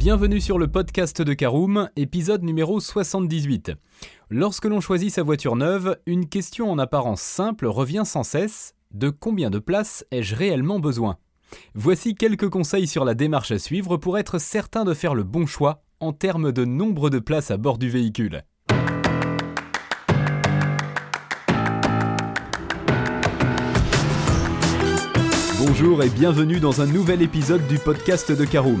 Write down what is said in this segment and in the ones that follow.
Bienvenue sur le podcast de Caroom, épisode numéro 78. Lorsque l'on choisit sa voiture neuve, une question en apparence simple revient sans cesse de combien de places ai-je réellement besoin? Voici quelques conseils sur la démarche à suivre pour être certain de faire le bon choix en termes de nombre de places à bord du véhicule. Bonjour et bienvenue dans un nouvel épisode du podcast de Caroom,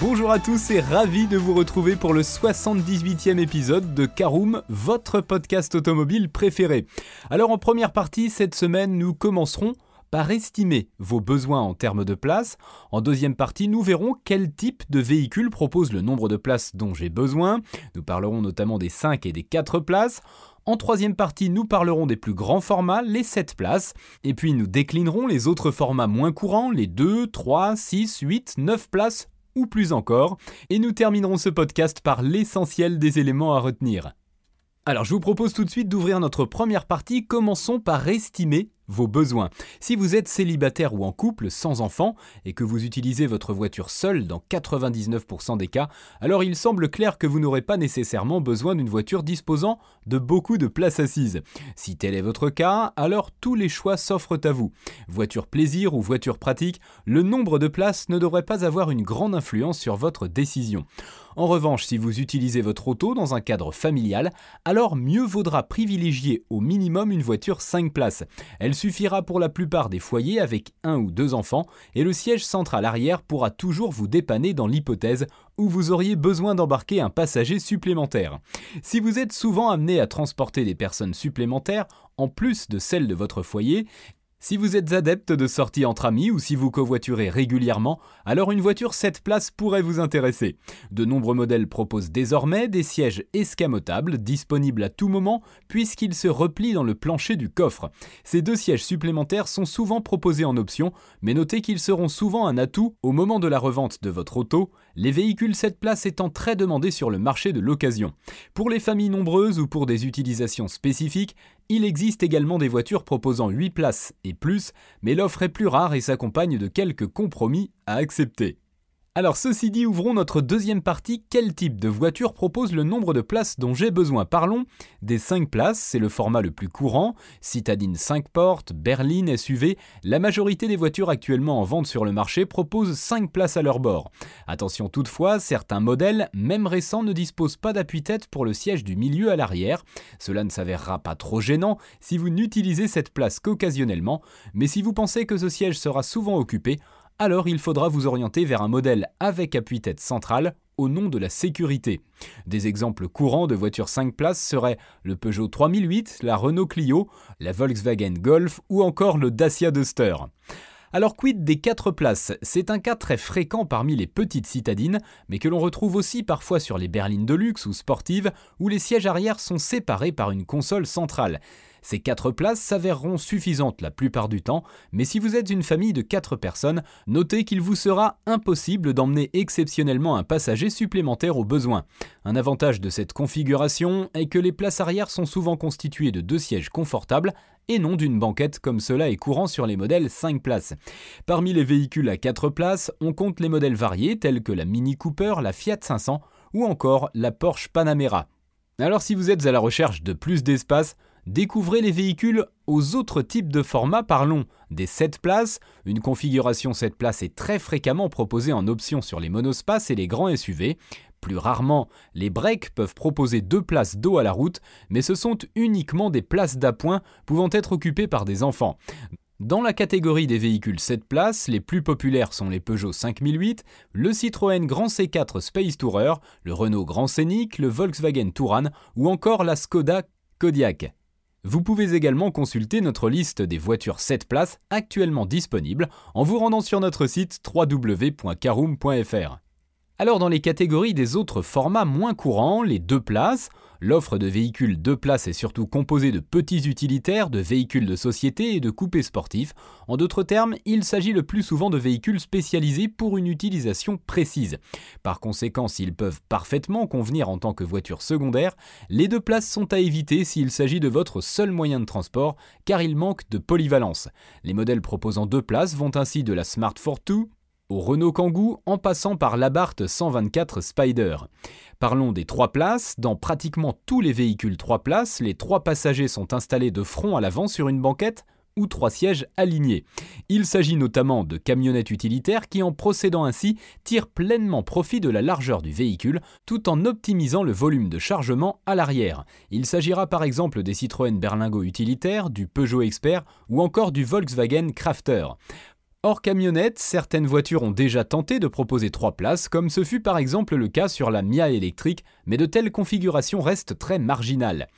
Bonjour à tous et ravi de vous retrouver pour le 78e épisode de Caroom, votre podcast automobile préféré. Alors en première partie, cette semaine, nous commencerons par estimer vos besoins en termes de place. En deuxième partie, nous verrons quel type de véhicule propose le nombre de places dont j'ai besoin. Nous parlerons notamment des 5 et des 4 places. En troisième partie, nous parlerons des plus grands formats, les 7 places, et puis nous déclinerons les autres formats moins courants, les 2, 3, 6, 8, 9 places ou plus encore, et nous terminerons ce podcast par l'essentiel des éléments à retenir. Alors je vous propose tout de suite d'ouvrir notre première partie, commençons par estimer vos besoins. Si vous êtes célibataire ou en couple sans enfant et que vous utilisez votre voiture seule dans 99% des cas, alors il semble clair que vous n'aurez pas nécessairement besoin d'une voiture disposant de beaucoup de place assise. Si tel est votre cas, alors tous les choix s'offrent à vous. Voiture plaisir ou voiture pratique, le nombre de places ne devrait pas avoir une grande influence sur votre décision. En revanche, si vous utilisez votre auto dans un cadre familial, alors mieux vaudra privilégier au minimum une voiture 5 places. Elle suffira pour la plupart des foyers avec un ou deux enfants et le siège central arrière pourra toujours vous dépanner dans l'hypothèse où vous auriez besoin d'embarquer un passager supplémentaire. Si vous êtes souvent amené à transporter des personnes supplémentaires, en plus de celles de votre foyer, si vous êtes adepte de sorties entre amis ou si vous covoiturez régulièrement, alors une voiture 7 places pourrait vous intéresser. De nombreux modèles proposent désormais des sièges escamotables disponibles à tout moment puisqu'ils se replient dans le plancher du coffre. Ces deux sièges supplémentaires sont souvent proposés en option, mais notez qu'ils seront souvent un atout au moment de la revente de votre auto, les véhicules 7 places étant très demandés sur le marché de l'occasion. Pour les familles nombreuses ou pour des utilisations spécifiques, il existe également des voitures proposant 8 places et plus, mais l'offre est plus rare et s'accompagne de quelques compromis à accepter. Alors ceci dit, ouvrons notre deuxième partie. Quel type de voiture propose le nombre de places dont j'ai besoin? Parlons des 5 places, c'est le format le plus courant. Citadine 5 portes, berline, SUV, la majorité des voitures actuellement en vente sur le marché proposent 5 places à leur bord. Attention toutefois, certains modèles, même récents, ne disposent pas d'appui-tête pour le siège du milieu à l'arrière. Cela ne s'avérera pas trop gênant si vous n'utilisez cette place qu'occasionnellement, mais si vous pensez que ce siège sera souvent occupé, alors il faudra vous orienter vers un modèle avec appui-tête centrale au nom de la sécurité. Des exemples courants de voitures 5 places seraient le Peugeot 3008, la Renault Clio, la Volkswagen Golf ou encore le Dacia Duster. Alors quid des 4 places? C'est un cas très fréquent parmi les petites citadines, mais que l'on retrouve aussi parfois sur les berlines de luxe ou sportives, où les sièges arrière sont séparés par une console centrale. Ces 4 places s'avéreront suffisantes la plupart du temps, mais si vous êtes une famille de 4 personnes, notez qu'il vous sera impossible d'emmener exceptionnellement un passager supplémentaire au besoin. Un avantage de cette configuration est que les places arrière sont souvent constituées de deux sièges confortables et non d'une banquette comme cela est courant sur les modèles 5 places. Parmi les véhicules à 4 places, on compte les modèles variés tels que la Mini Cooper, la Fiat 500 ou encore la Porsche Panamera. Alors si vous êtes à la recherche de plus d'espace, Découvrez les véhicules aux autres types de formats, parlons des 7 places. Une configuration 7 places est très fréquemment proposée en option sur les monospaces et les grands SUV. Plus rarement, les breaks peuvent proposer deux places dos à la route, mais ce sont uniquement des places d'appoint pouvant être occupées par des enfants. Dans la catégorie des véhicules 7 places, les plus populaires sont les Peugeot 5008, le Citroën Grand C4 Space Tourer, le Renault Grand Scénic, le Volkswagen Touran ou encore la Skoda Kodiaq. Vous pouvez également consulter notre liste des voitures 7 places actuellement disponibles en vous rendant sur notre site www.caroom.fr. Alors dans les catégories des autres formats moins courants, les deux places, l'offre de véhicules deux places est surtout composée de petits utilitaires, de véhicules de société et de coupés sportifs. En d'autres termes, il s'agit le plus souvent de véhicules spécialisés pour une utilisation précise. Par conséquent, s'ils peuvent parfaitement convenir en tant que voiture secondaire, les deux places sont à éviter s'il s'agit de votre seul moyen de transport, car ils manquent de polyvalence. Les modèles proposant deux places vont ainsi de la Smart 42 au Renault Kangoo en passant par l'Abarth 124 Spider. Parlons des trois places. Dans pratiquement tous les véhicules trois places, les trois passagers sont installés de front à l'avant sur une banquette ou trois sièges alignés. Il s'agit notamment de camionnettes utilitaires qui, en procédant ainsi, tirent pleinement profit de la largeur du véhicule tout en optimisant le volume de chargement à l'arrière. Il s'agira par exemple des Citroën Berlingo utilitaires, du Peugeot Expert ou encore du Volkswagen Crafter. Hors camionnette, certaines voitures ont déjà tenté de proposer trois places, comme ce fut par exemple le cas sur la Mia électrique, mais de telles configurations restent très marginales.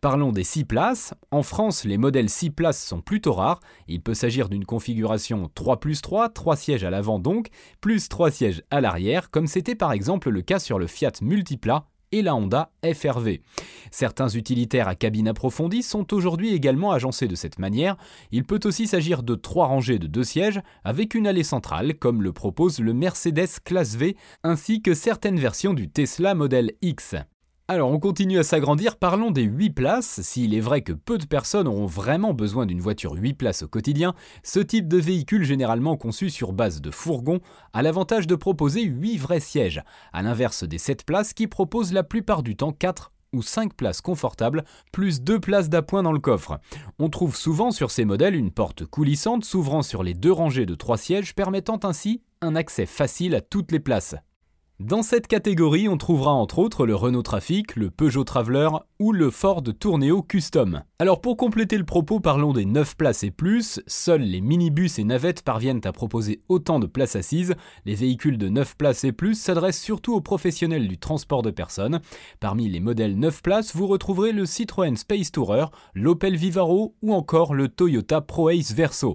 Parlons des 6 places. En France, les modèles 6 places sont plutôt rares. Il peut s'agir d'une configuration 3 plus 3, 3 sièges à l'avant donc, plus 3 sièges à l'arrière, comme c'était par exemple le cas sur le Fiat Multipla et la Honda FRV. Certains utilitaires à cabine approfondie sont aujourd'hui également agencés de cette manière. Il peut aussi s'agir de trois rangées de deux sièges avec une allée centrale, comme le propose le Mercedes Classe V, ainsi que certaines versions du Tesla Model X. Alors on continue à s'agrandir, parlons des 8 places. S'il est vrai que peu de personnes auront vraiment besoin d'une voiture 8 places au quotidien, ce type de véhicule généralement conçu sur base de fourgon a l'avantage de proposer 8 vrais sièges, à l'inverse des 7 places qui proposent la plupart du temps 4 ou 5 places confortables, plus 2 places d'appoint dans le coffre. On trouve souvent sur ces modèles une porte coulissante s'ouvrant sur les deux rangées de 3 sièges permettant ainsi un accès facile à toutes les places. Dans cette catégorie, on trouvera entre autres le Renault Trafic, le Peugeot Traveler ou le Ford Tourneo Custom. Alors pour compléter le propos, parlons des 9 places et plus. Seuls les minibus et navettes parviennent à proposer autant de places assises. Les véhicules de 9 places et plus s'adressent surtout aux professionnels du transport de personnes. Parmi les modèles 9 places, vous retrouverez le Citroën Space Tourer, l'Opel Vivaro ou encore le Toyota ProAce Verso.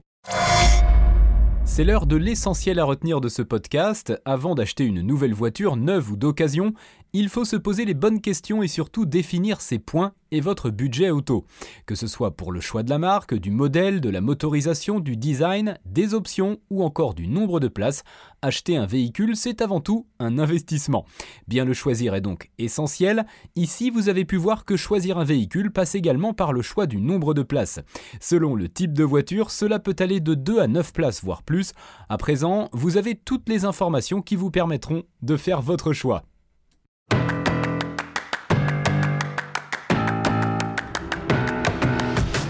C'est l'heure de l'essentiel à retenir de ce podcast. Avant d'acheter une nouvelle voiture, neuve ou d'occasion, il faut se poser les bonnes questions et surtout définir ses points et votre budget auto. Que ce soit pour le choix de la marque, du modèle, de la motorisation, du design, des options ou encore du nombre de places, acheter un véhicule, c'est avant tout un investissement. Bien le choisir est donc essentiel. Ici, vous avez pu voir que choisir un véhicule passe également par le choix du nombre de places. Selon le type de voiture, cela peut aller de 2 à 9 places, voire plus. À présent, vous avez toutes les informations qui vous permettront de faire votre choix.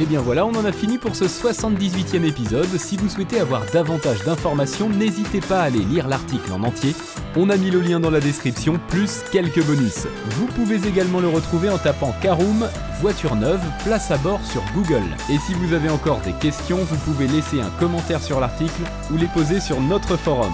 Et bien voilà, on en a fini pour ce 78e épisode. Si vous souhaitez avoir davantage d'informations, n'hésitez pas à aller lire l'article en entier. On a mis le lien dans la description, plus quelques bonus. Vous pouvez également le retrouver en tapant Caroom, voiture neuve, place à bord sur Google. Et si vous avez encore des questions, vous pouvez laisser un commentaire sur l'article ou les poser sur notre forum.